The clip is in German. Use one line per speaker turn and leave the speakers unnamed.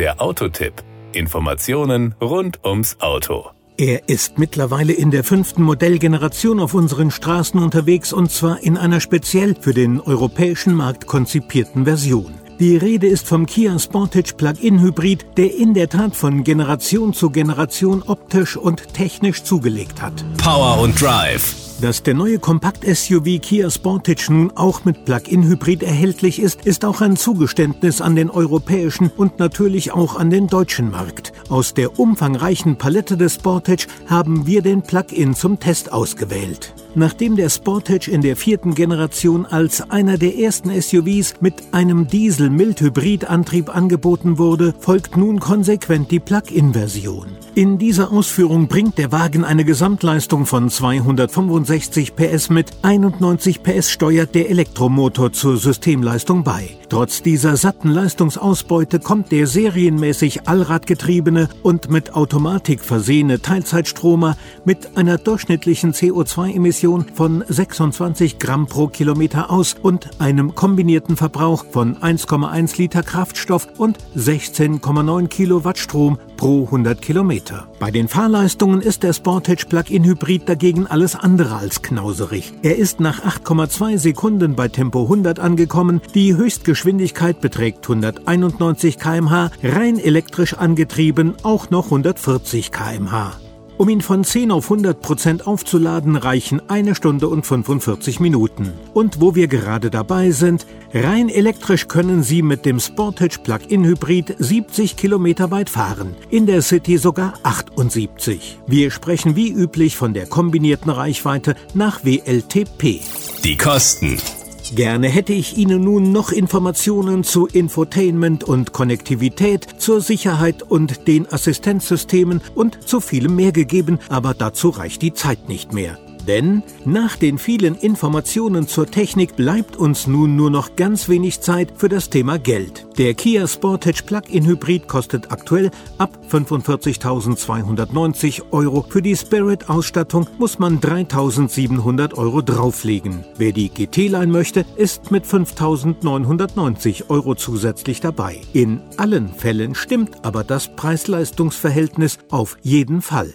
Der Autotipp. Informationen rund ums Auto.
Er ist mittlerweile in der fünften Modellgeneration auf unseren Straßen unterwegs und zwar in einer speziell für den europäischen Markt konzipierten Version. Die Rede ist vom Kia Sportage Plug-in Hybrid, der in der Tat von Generation zu Generation optisch und technisch zugelegt hat.
Power und Drive.
Dass der neue Kompakt-SUV Kia Sportage nun auch mit Plug-in-Hybrid erhältlich ist, ist auch ein Zugeständnis an den europäischen und natürlich auch an den deutschen Markt. Aus der umfangreichen Palette des Sportage haben wir den Plug-in zum Test ausgewählt. Nachdem der Sportage in der vierten Generation als einer der ersten SUVs mit einem Diesel-Mild-Hybrid-Antrieb angeboten wurde, folgt nun konsequent die Plug-in-Version. In dieser Ausführung bringt der Wagen eine Gesamtleistung von 265 PS mit 91 PS steuert der Elektromotor zur Systemleistung bei. Trotz dieser satten Leistungsausbeute kommt der serienmäßig allradgetriebene und mit Automatik versehene Teilzeitstromer mit einer durchschnittlichen CO2-Emission von 26 Gramm pro Kilometer aus und einem kombinierten Verbrauch von 1,1 Liter Kraftstoff und 16,9 Kilowatt Strom pro 100 Kilometer. Bei den Fahrleistungen ist der Sportage Plug-in Hybrid dagegen alles andere als knauserig. Er ist nach 8,2 Sekunden bei Tempo 100 angekommen, die Höchstgeschwindigkeit beträgt 191 km/h, rein elektrisch angetrieben auch noch 140 km/h. Um ihn von 10 auf 100 Prozent aufzuladen, reichen eine Stunde und 45 Minuten. Und wo wir gerade dabei sind, rein elektrisch können Sie mit dem Sportage Plug-in Hybrid 70 Kilometer weit fahren, in der City sogar 78. Wir sprechen wie üblich von der kombinierten Reichweite nach WLTP.
Die Kosten.
Gerne hätte ich Ihnen nun noch Informationen zu Infotainment und Konnektivität, zur Sicherheit und den Assistenzsystemen und zu vielem mehr gegeben, aber dazu reicht die Zeit nicht mehr. Denn nach den vielen Informationen zur Technik bleibt uns nun nur noch ganz wenig Zeit für das Thema Geld. Der Kia Sportage Plug-in Hybrid kostet aktuell ab 45.290 Euro. Für die Spirit-Ausstattung muss man 3.700 Euro drauflegen. Wer die GT-Line möchte, ist mit 5.990 Euro zusätzlich dabei. In allen Fällen stimmt aber das Preis-Leistungs-Verhältnis auf jeden Fall.